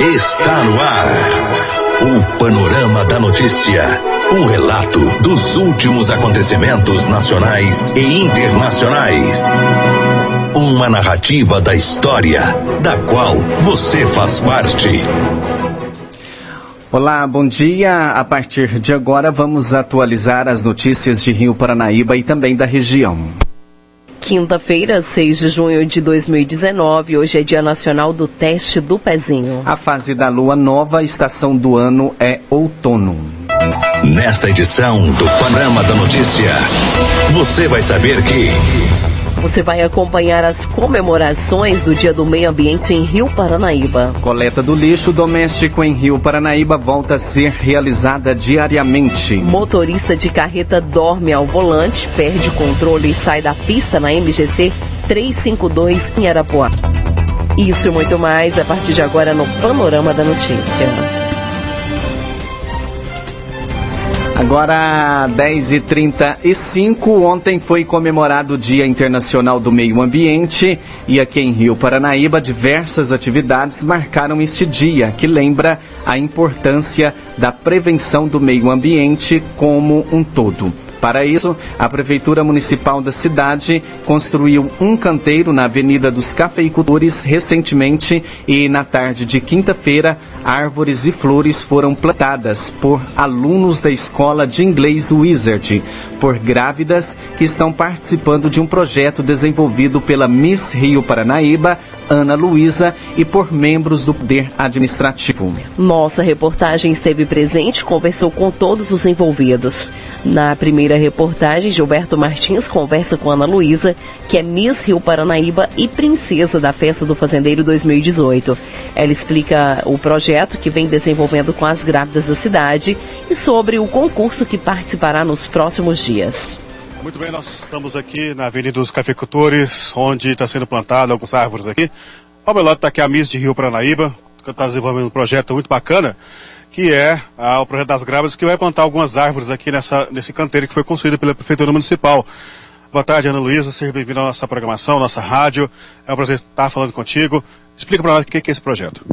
está no ar. O Panorama da Notícia. Um relato dos últimos acontecimentos nacionais e internacionais. Uma narrativa da história, da qual você faz parte. Olá, bom dia. A partir de agora vamos atualizar as notícias de Rio Paranaíba e também da região. Quinta-feira, 6 de junho de 2019, hoje é Dia Nacional do Teste do Pezinho. A fase da lua nova, estação do ano é outono. Nesta edição do Panorama da Notícia, você vai saber que. Você vai acompanhar as comemorações do Dia do Meio Ambiente em Rio Paranaíba. Coleta do lixo doméstico em Rio Paranaíba volta a ser realizada diariamente. Motorista de carreta dorme ao volante, perde controle e sai da pista na MGC 352 em Arapuá. Isso e muito mais a partir de agora no Panorama da Notícia. Agora, 10h35, ontem foi comemorado o Dia Internacional do Meio Ambiente e aqui em Rio Paranaíba diversas atividades marcaram este dia, que lembra a importância da prevenção do meio ambiente como um todo. Para isso, a Prefeitura Municipal da cidade construiu um canteiro na Avenida dos Cafeicultores recentemente e na tarde de quinta-feira, árvores e flores foram plantadas por alunos da escola de inglês Wizard, por grávidas que estão participando de um projeto desenvolvido pela Miss Rio Paranaíba, Ana Luísa, e por membros do Poder Administrativo. Nossa reportagem esteve presente e conversou com todos os envolvidos. Na primeira reportagem, Gilberto Martins conversa com Ana Luísa, que é Miss Rio Paranaíba e princesa da Festa do Fazendeiro 2018. Ela explica o projeto que vem desenvolvendo com as grávidas da cidade e sobre o concurso que participará nos próximos dias. Muito bem, nós estamos aqui na Avenida dos Cafeicultores, onde está sendo plantado algumas árvores aqui. Ao meu lado está aqui a Miss de Rio Paranaíba, que está desenvolvendo um projeto muito bacana, que é o projeto das grávidas, que vai plantar algumas árvores aqui nessa, nesse canteiro que foi construído pela Prefeitura Municipal. Boa tarde, Ana Luísa, seja bem-vinda à nossa programação, nossa rádio. É um prazer estar falando contigo. Explica para nós o que é esse projeto.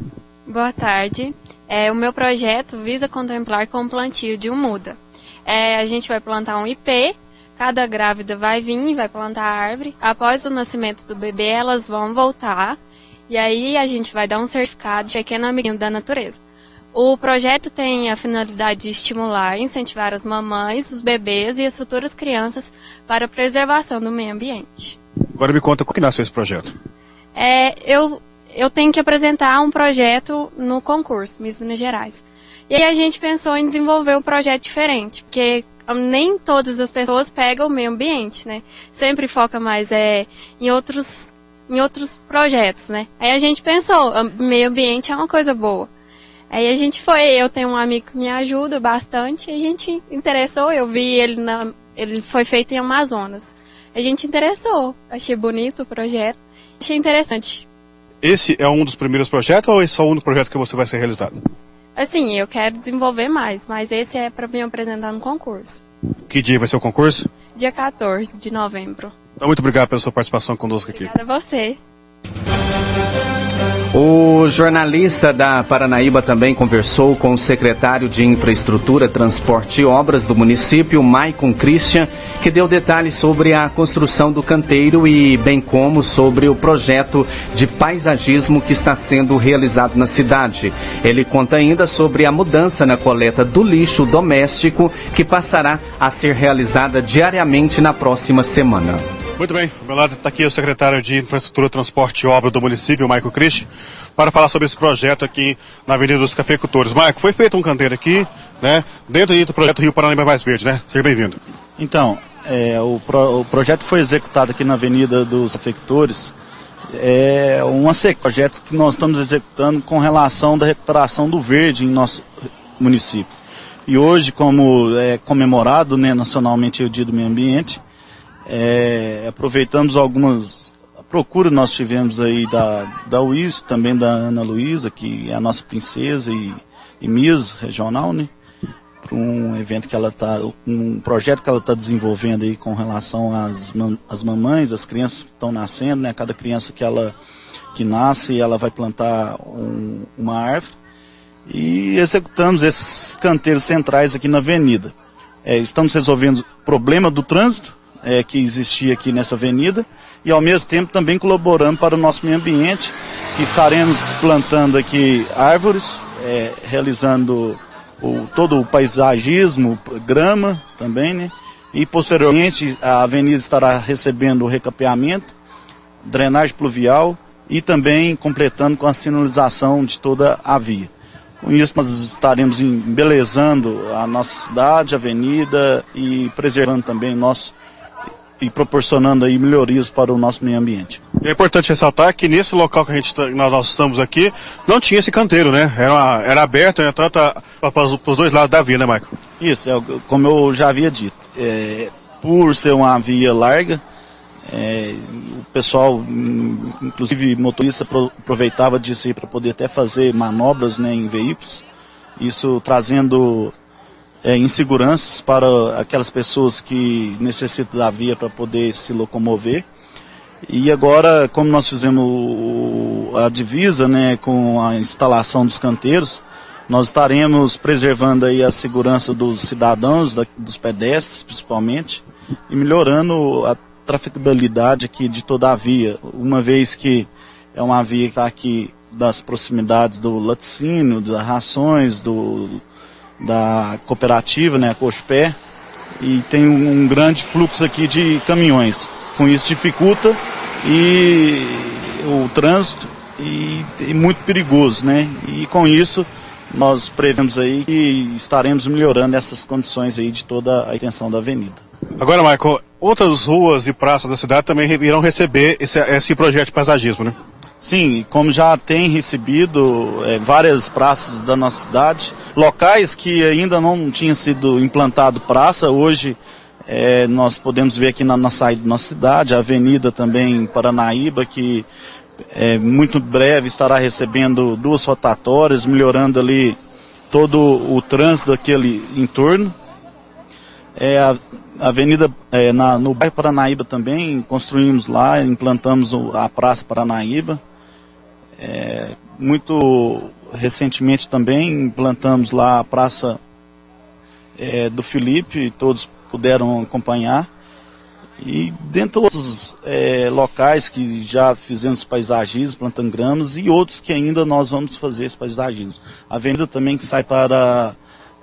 Boa tarde. É, o meu projeto visa contemplar com o plantio de um muda. É, a gente vai plantar um IP Cada grávida vai vir e vai plantar a árvore. Após o nascimento do bebê, elas vão voltar. E aí a gente vai dar um certificado de pequeno amiguinho da natureza. O projeto tem a finalidade de estimular e incentivar as mamães, os bebês e as futuras crianças para a preservação do meio ambiente. Agora me conta como que nasceu esse projeto. É, eu, eu tenho que apresentar um projeto no concurso Miss Minas Gerais. E aí a gente pensou em desenvolver um projeto diferente, porque nem todas as pessoas pegam o meio ambiente, né? Sempre foca mais é, em outros em outros projetos, né? Aí a gente pensou, meio ambiente é uma coisa boa. Aí a gente foi, eu tenho um amigo que me ajuda bastante, a gente interessou, eu vi ele na, ele foi feito em Amazonas. A gente interessou, achei bonito o projeto, achei interessante. Esse é um dos primeiros projetos ou esse é o único projeto que você vai ser realizado? Assim, eu quero desenvolver mais, mas esse é para me apresentar no concurso. Que dia vai ser o concurso? Dia 14 de novembro. Então, muito obrigado pela sua participação conosco aqui. Obrigada a você. O jornalista da Paranaíba também conversou com o secretário de Infraestrutura, Transporte e Obras do município, Maicon Christian, que deu detalhes sobre a construção do canteiro e bem como sobre o projeto de paisagismo que está sendo realizado na cidade. Ele conta ainda sobre a mudança na coleta do lixo doméstico que passará a ser realizada diariamente na próxima semana. Muito bem, ao meu lado está aqui o secretário de Infraestrutura, Transporte e Obra do município, Maico Cristi, para falar sobre esse projeto aqui na Avenida dos Cafeicultores. Maico, foi feito um canteiro aqui, né, dentro do projeto Rio Paranaíba Mais Verde, né? Seja bem-vindo. Então, é, o, pro, o, projeto foi executado aqui na Avenida dos Cafeicultores, é de projetos que nós estamos executando com relação da recuperação do verde em nosso município. E hoje, como é comemorado né, nacionalmente o Dia do Meio Ambiente, é, aproveitamos algumas procura nós tivemos aí da, da UIS, também da Ana Luísa, que é a nossa princesa e, e Miss regional, né? Para um evento que ela está, um projeto que ela está desenvolvendo aí com relação às, às mamães, às crianças que estão nascendo, né? Cada criança que ela que nasce ela vai plantar um, uma árvore. E executamos esses canteiros centrais aqui na avenida. É, estamos resolvendo o problema do trânsito é, que existia aqui nessa avenida e ao mesmo tempo também colaborando para o nosso meio ambiente, que estaremos plantando aqui árvores, é, realizando o, todo o paisagismo, grama também, né? E posteriormente a avenida estará recebendo o recapeamento, drenagem pluvial e também completando com a sinalização de toda a via. Com isso nós estaremos embelezando a nossa cidade, a avenida e preservando também nosso e proporcionando aí melhorias para o nosso meio ambiente. É importante ressaltar que nesse local que a gente tá, nós estamos aqui não tinha esse canteiro, né? Era, uma, era aberto, né? tanto para os dois lados da via, né, Michael? Isso, é, como eu já havia dito, é, por ser uma via larga, é, o pessoal, inclusive motorista, aproveitava disso aí para poder até fazer manobras né, em veículos, isso trazendo é, inseguranças para aquelas pessoas que necessitam da via para poder se locomover. E agora, como nós fizemos a divisa né, com a instalação dos canteiros, nós estaremos preservando aí a segurança dos cidadãos, da, dos pedestres principalmente, e melhorando a traficabilidade aqui de toda a via, uma vez que é uma via que está aqui das proximidades do laticínio, das rações, do, da cooperativa, né, a Cospé, e tem um, grande fluxo aqui de caminhões. Com isso dificulta e o trânsito e, e muito perigoso, né? E com isso nós prevemos aí que estaremos melhorando essas condições aí de toda a extensão da avenida. Agora, Michael, outras ruas e praças da cidade também irão receber esse, esse projeto de paisagismo, né? Sim, como já tem recebido é, várias praças da nossa cidade, locais que ainda não tinha sido implantado praça, hoje é, nós podemos ver aqui na, na saída da nossa cidade, a avenida também Paranaíba, que é, muito breve estará recebendo duas rotatórias, melhorando ali todo o trânsito daquele entorno. É, a, avenida é, na, no bairro Paranaíba também, construímos lá, implantamos a Praça Paranaíba. É, muito recentemente também implantamos lá a Praça é, do Felipe, todos puderam acompanhar. E dentro de outros é, locais que já fizemos paisagismo, plantando gramas, e outros que ainda nós vamos fazer esse paisagismo. A avenida também que sai para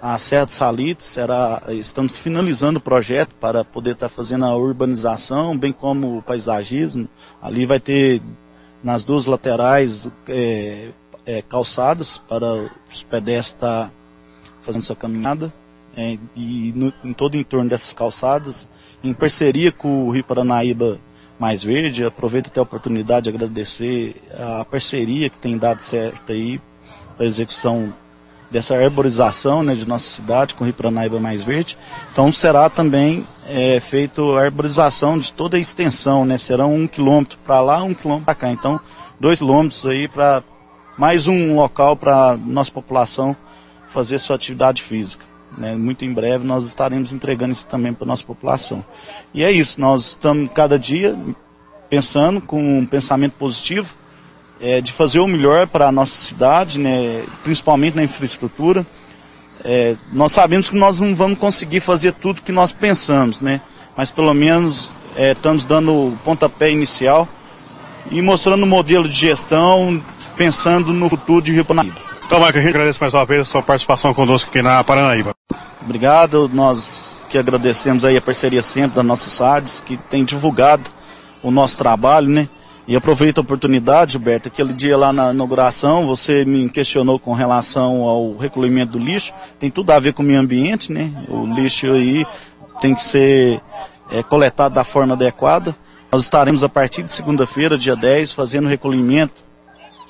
a Serra do Salito, será, estamos finalizando o projeto para poder estar fazendo a urbanização, bem como o paisagismo. Ali vai ter nas duas laterais é, é, calçadas para os pedestres estar fazendo sua caminhada. É, e no, em todo o entorno dessas calçadas, em parceria com o Rio Paranaíba Mais Verde, aproveito até a oportunidade de agradecer a parceria que tem dado certo aí para a execução dessa arborização né, de nossa cidade com Paranaíba Mais Verde. Então será também é, feito a arborização de toda a extensão, né? Serão um quilômetro para lá, um quilômetro para cá. Então, dois quilômetros aí para mais um local para nossa população fazer sua atividade física. Né? Muito em breve nós estaremos entregando isso também para nossa população. E é isso, nós estamos cada dia pensando com um pensamento positivo é, de fazer o melhor para a nossa cidade, né, principalmente na infraestrutura. É, nós sabemos que nós não vamos conseguir fazer tudo que nós pensamos, né? Mas pelo menos é, estamos dando o pontapé inicial e mostrando o modelo de gestão, pensando no futuro de Rio Paranaíba. Então, Marco, a gente agradece mais uma vez a sua participação conosco aqui na Paranaíba. Obrigado, nós que agradecemos aí a parceria sempre da nossa SADS, que tem divulgado o nosso trabalho, né? E aproveito a oportunidade, Gilberto, aquele dia lá na inauguração, você me questionou com relação ao recolhimento do lixo. Tem tudo a ver com o meio ambiente, né? O lixo aí tem que ser é, coletado da forma adequada. Nós estaremos a partir de segunda-feira, dia 10, fazendo recolhimento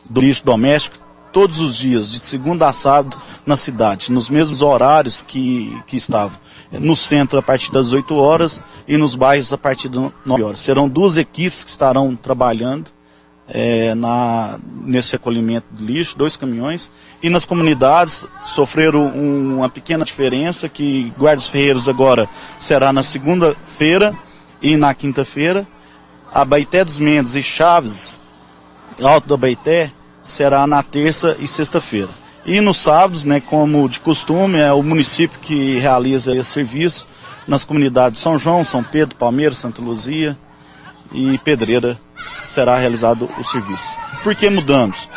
do lixo doméstico todos os dias, de segunda a sábado, na cidade, nos mesmos horários que, que estavam. No centro a partir das 8 horas e nos bairros a partir das 9 horas. Serão duas equipes que estarão trabalhando é, na, nesse recolhimento de lixo, dois caminhões. E nas comunidades sofreram um, uma pequena diferença, que Guardas Ferreiros agora será na segunda-feira e na quinta-feira. A Baité dos Mendes e Chaves Alto da Baité será na terça e sexta-feira. E nos sábados, né, como de costume, é o município que realiza esse serviço nas comunidades São João, São Pedro, Palmeiras, Santa Luzia e Pedreira será realizado o serviço. Por que mudamos?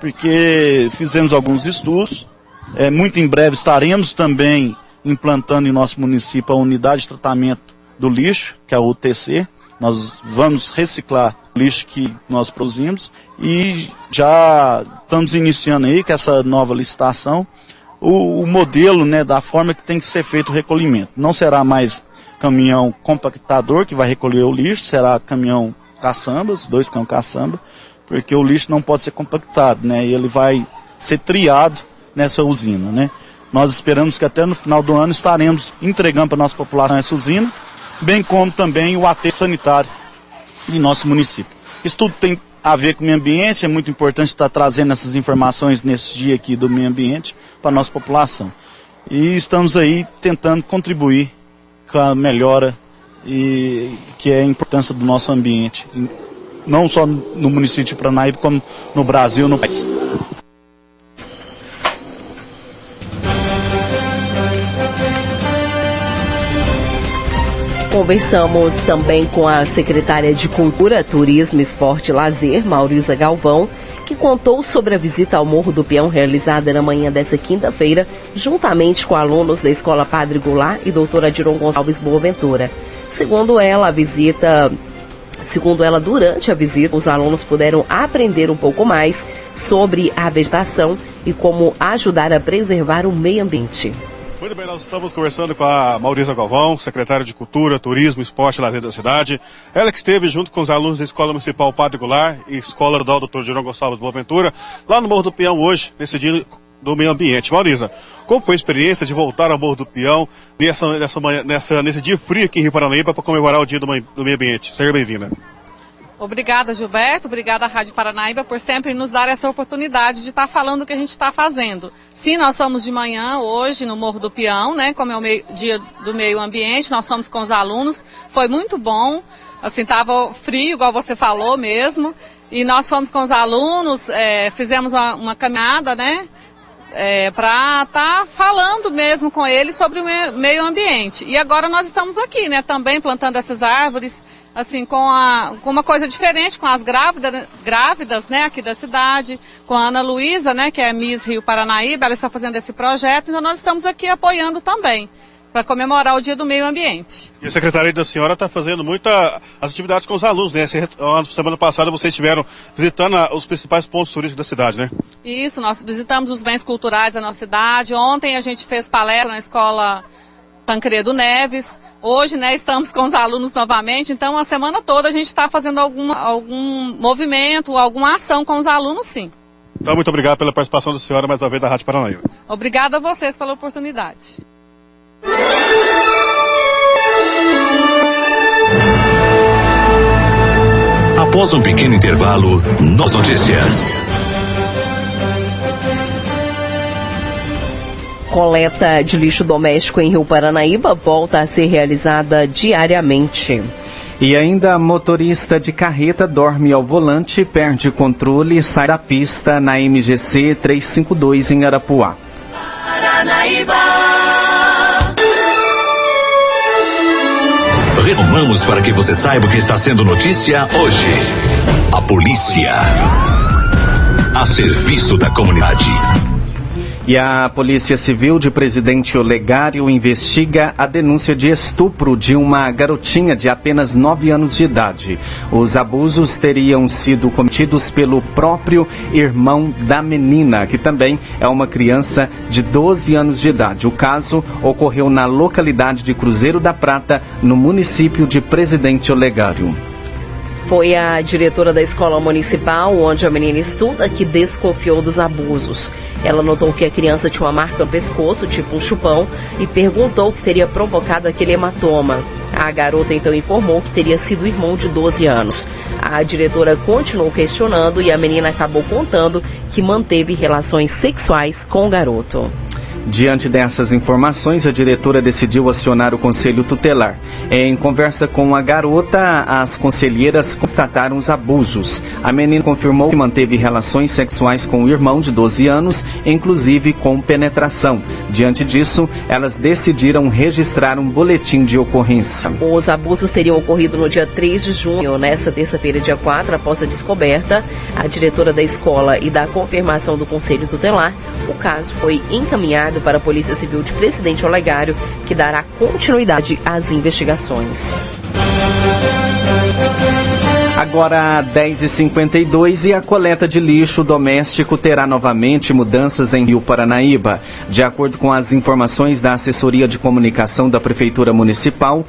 Porque fizemos alguns estudos, é, muito em breve estaremos também implantando em nosso município a unidade de tratamento do lixo, que é a UTC. Nós vamos reciclar o lixo que nós produzimos e já estamos iniciando aí com essa nova licitação o, o modelo né, da forma que tem que ser feito o recolhimento. Não será mais caminhão compactador que vai recolher o lixo, será caminhão caçambas, dois caminhões caçamba, porque o lixo não pode ser compactado, né? E ele vai ser triado nessa usina, né? Nós esperamos que até no final do ano estaremos entregando para a nossa população essa usina, bem como também o aterro sanitário em nosso município. Isso tudo tem a ver com o meio ambiente, é muito importante estar trazendo essas informações nesse dia aqui do meio ambiente para a nossa população. E estamos aí tentando contribuir com a melhora e que é a importância do nosso ambiente, não só no município de Pranaíba, como no Brasil, no país. Conversamos também com a secretária de Cultura, Turismo, Esporte e Lazer, Maurisa Galvão, que contou sobre a visita ao Morro do Peão realizada na manhã dessa quinta-feira, juntamente com alunos da Escola Padre Goulart e doutora Diron Gonçalves Boaventura. Segundo ela, a visita Segundo ela, durante a visita, os alunos puderam aprender um pouco mais sobre a vegetação e como ajudar a preservar o meio ambiente. Muito bem, nós estamos conversando com a Maurícia Galvão, secretária de Cultura, Turismo, Esporte e Lazer da cidade. Ela que esteve junto com os alunos da Escola Municipal Padre Goulart e Escola do Dr. Girão Gonçalves Boaventura, lá no Morro do Peão hoje, nesse dia do meio ambiente. Maurícia, como foi a experiência de voltar ao Morro do Peão nessa, nessa, nessa, nesse dia frio aqui em Rio Paranaíba para comemorar o dia do, do meio ambiente? Seja bem-vinda. Obrigada, Gilberto. Obrigada, Rádio Paranaíba, por sempre nos dar essa oportunidade de estar falando o que a gente está fazendo. Sim, nós fomos de manhã hoje no Morro do Peão, né? Como é o meio, dia do meio ambiente, nós fomos com os alunos. Foi muito bom. Assim, estava frio, igual você falou mesmo. E nós fomos com os alunos, é, fizemos uma, uma, caminhada, né? É, para estar tá falando mesmo com eles sobre o meio ambiente. E agora nós estamos aqui, né? Também plantando essas árvores assim, com, a, com uma coisa diferente, com as grávidas, grávidas, né, aqui da cidade, com a Ana Luísa, né, que é Miss Rio Paranaíba, ela está fazendo esse projeto, então nós estamos aqui apoiando também, para comemorar o Dia do Meio Ambiente. E a Secretaria da Senhora está fazendo muitas atividades com os alunos, né? Semana passada vocês estiveram visitando os principais pontos turísticos da cidade, né? Isso, nós visitamos os bens culturais da nossa cidade. Ontem a gente fez palestra na escola Tancredo Neves. Hoje, né, estamos com os alunos novamente, então a semana toda a gente está fazendo algum, algum movimento, alguma ação com os alunos, sim. Então, muito obrigado pela participação da senhora mais uma vez da Rádio Paranaíba. Obrigada a vocês pela oportunidade. Após um pequeno intervalo, nas notícias. Coleta de lixo doméstico em Rio Paranaíba volta a ser realizada diariamente. E ainda motorista de carreta dorme ao volante, perde controle e sai da pista na MGC 352 em Arapuá. Paranaíba! Retomamos para que você saiba o que está sendo notícia hoje. A polícia. A serviço da comunidade. E a Polícia Civil de Presidente Olegário investiga a denúncia de estupro de uma garotinha de apenas 9 anos de idade. Os abusos teriam sido cometidos pelo próprio irmão da menina, que também é uma criança de 12 anos de idade. O caso ocorreu na localidade de Cruzeiro da Prata, no município de Presidente Olegário. Foi a diretora da escola municipal onde a menina estuda que desconfiou dos abusos. Ela notou que a criança tinha uma marca no pescoço, tipo um chupão, e perguntou o que teria provocado aquele hematoma. A garota então informou que teria sido irmão de 12 anos. A diretora continuou questionando e a menina acabou contando que manteve relações sexuais com o garoto. Diante dessas informações, a diretora decidiu acionar o conselho tutelar. Em conversa com a garota, as conselheiras constataram os abusos. A menina confirmou que manteve relações sexuais com o irmão de 12 anos, inclusive com penetração. Diante disso, elas decidiram registrar um boletim de ocorrência. Os abusos teriam ocorrido no dia 3 de junho, nesta terça-feira, dia 4, após a descoberta, a diretora da escola e da confirmação do conselho tutelar, o caso foi encaminhado para a Polícia Civil de Presidente Olegário, que dará continuidade às investigações. Agora 10h52 e a coleta de lixo doméstico terá novamente mudanças em Rio Paranaíba. De acordo com as informações da assessoria de comunicação da Prefeitura Municipal,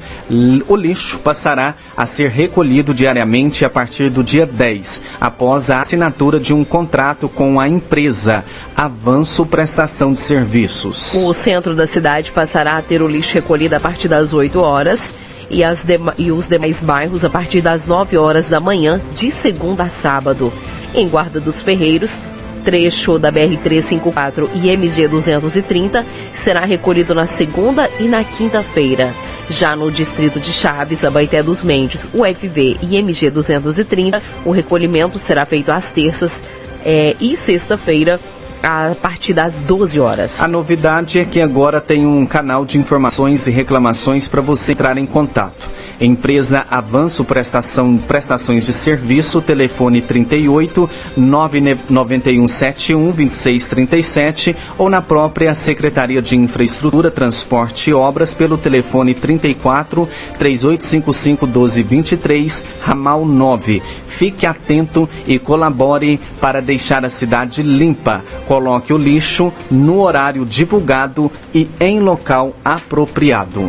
o lixo passará a ser recolhido diariamente a partir do dia 10, após a assinatura de um contrato com a empresa Avanço Prestação de Serviços. O centro da cidade passará a ter o lixo recolhido a partir das 8 horas e, e os demais bairros a partir das 9 horas da manhã, de segunda a sábado. Em Guarda dos Ferreiros, trecho da BR-354 e MG-230 será recolhido na segunda e na quinta-feira. Já no distrito de Chaves, Abaité dos Mendes, o FV e MG-230, o recolhimento será feito às terças é, e sexta-feira, a partir das 12 horas. A novidade é que agora tem um canal de informações e reclamações para você entrar em contato. Empresa Avanço Prestação, Prestações de Serviço, telefone 38 991 71 2637 ou na própria Secretaria de Infraestrutura, Transporte e Obras pelo telefone 34 3855 1223, ramal 9. Fique atento e colabore para deixar a cidade limpa. Coloque o lixo no horário divulgado e em local apropriado.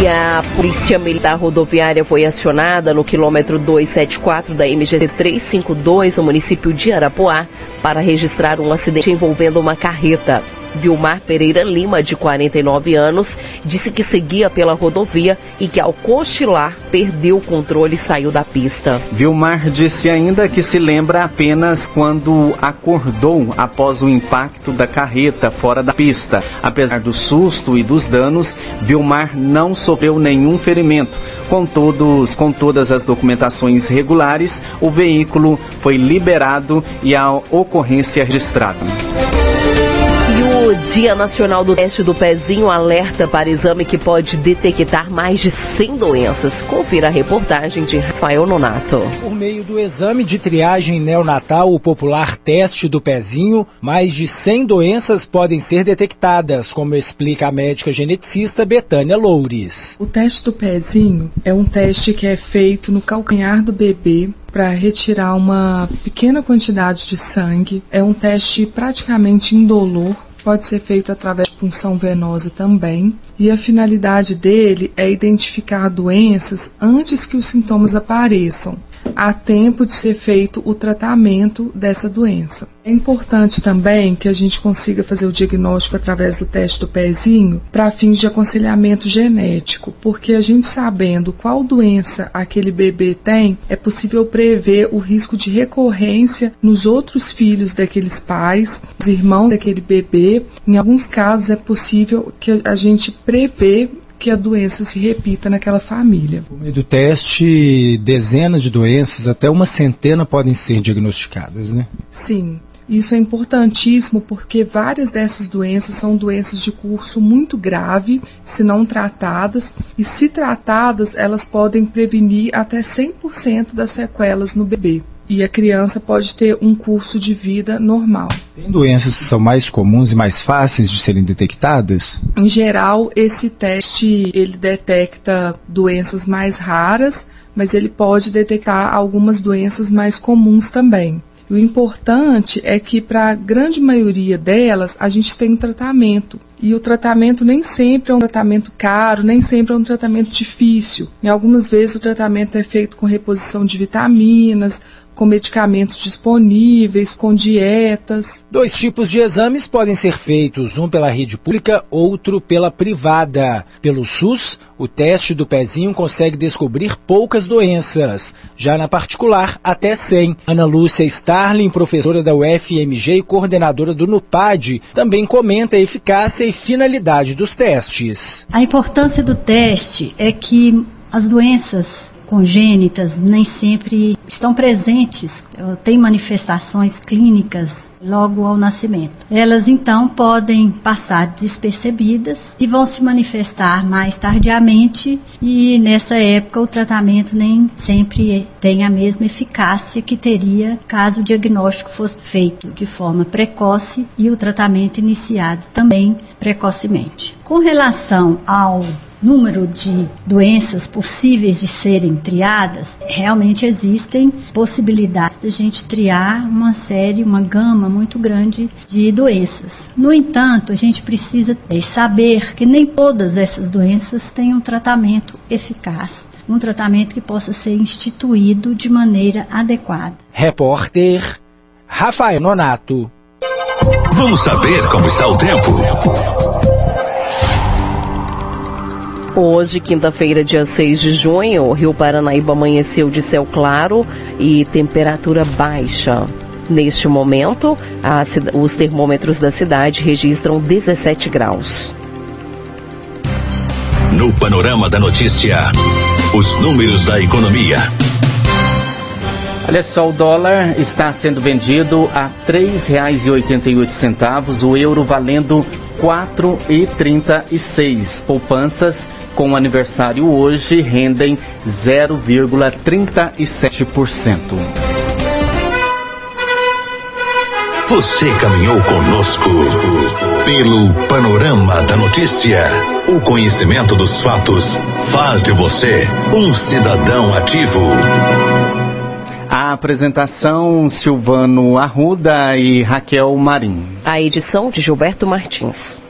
E a Polícia Militar Rodoviária foi acionada no quilômetro 274 da MGC 352, no município de Arapuá, para registrar um acidente envolvendo uma carreta. Vilmar Pereira Lima, de 49 anos, disse que seguia pela rodovia e que, ao cochilar, perdeu o controle e saiu da pista. Vilmar disse ainda que se lembra apenas quando acordou após o impacto da carreta fora da pista. Apesar do susto e dos danos, Vilmar não sofreu nenhum ferimento. Com, todos, com todas as documentações regulares, o veículo foi liberado e a ocorrência registrada. O Dia Nacional do Teste do Pezinho alerta para exame que pode detectar mais de 100 doenças. Confira a reportagem de Rafael Nonato. Por meio do exame de triagem neonatal, o popular teste do pezinho, mais de 100 doenças podem ser detectadas, como explica a médica geneticista Betânia Loures. O teste do pezinho é um teste que é feito no calcanhar do bebê para retirar uma pequena quantidade de sangue. É um teste praticamente indolor pode ser feito através de punção venosa também. E a finalidade dele é identificar doenças antes que os sintomas apareçam há tempo de ser feito o tratamento dessa doença. É importante também que a gente consiga fazer o diagnóstico através do teste do pezinho para fins de aconselhamento genético, porque a gente sabendo qual doença aquele bebê tem, é possível prever o risco de recorrência nos outros filhos daqueles pais, os irmãos daquele bebê. Em alguns casos é possível que a gente prevê que a doença se repita naquela família. Por meio do teste, dezenas de doenças, até uma centena podem ser diagnosticadas, né? Sim. Isso é importantíssimo porque várias dessas doenças são doenças de curso muito grave, se não tratadas, e se tratadas, elas podem prevenir até 100% das sequelas no bebê e a criança pode ter um curso de vida normal. Tem doenças que são mais comuns e mais fáceis de serem detectadas? Em geral, esse teste ele detecta doenças mais raras, mas ele pode detectar algumas doenças mais comuns também. O importante é que para a grande maioria delas a gente tem um tratamento. E o tratamento nem sempre é um tratamento caro, nem sempre é um tratamento difícil. Em algumas vezes o tratamento é feito com reposição de vitaminas, com medicamentos disponíveis, com dietas. Dois tipos de exames podem ser feitos, um pela rede pública, outro pela privada. Pelo SUS, o teste do pezinho consegue descobrir poucas doenças, já na particular, até 100. Ana Lúcia Starling, professora da UFMG e coordenadora do NUPAD, também comenta a eficácia e finalidade dos testes. A importância do teste é que as doenças congênitas nem sempre estão presentes, têm manifestações clínicas logo ao nascimento. Elas então podem passar despercebidas e vão se manifestar mais tardiamente e nessa época o tratamento nem sempre tem a mesma eficácia que teria caso o diagnóstico fosse feito de forma precoce e o tratamento iniciado também precocemente. Com relação ao número de doenças possíveis de serem triadas, realmente existem possibilidades de a gente triar uma série, uma gama muito grande de doenças. No entanto, a gente precisa saber que nem todas essas doenças têm um tratamento eficaz um tratamento que possa ser instituído de maneira adequada. Repórter Rafael Nonato. Vamos saber como está o tempo. Hoje, quinta-feira, dia 6 de junho, o Rio Paranaíba amanheceu de céu claro e temperatura baixa. Neste momento, a, os termômetros da cidade registram 17 graus. No panorama da notícia, os números da economia. Olha só, o dólar está sendo vendido a R$ 3,88, o euro valendo R$ 4,36. Poupanças com aniversário hoje rendem 0,37%. Você caminhou conosco pelo panorama da notícia. O conhecimento dos fatos faz de você um cidadão ativo. A apresentação Silvano Arruda e Raquel Marim. A edição de Gilberto Martins.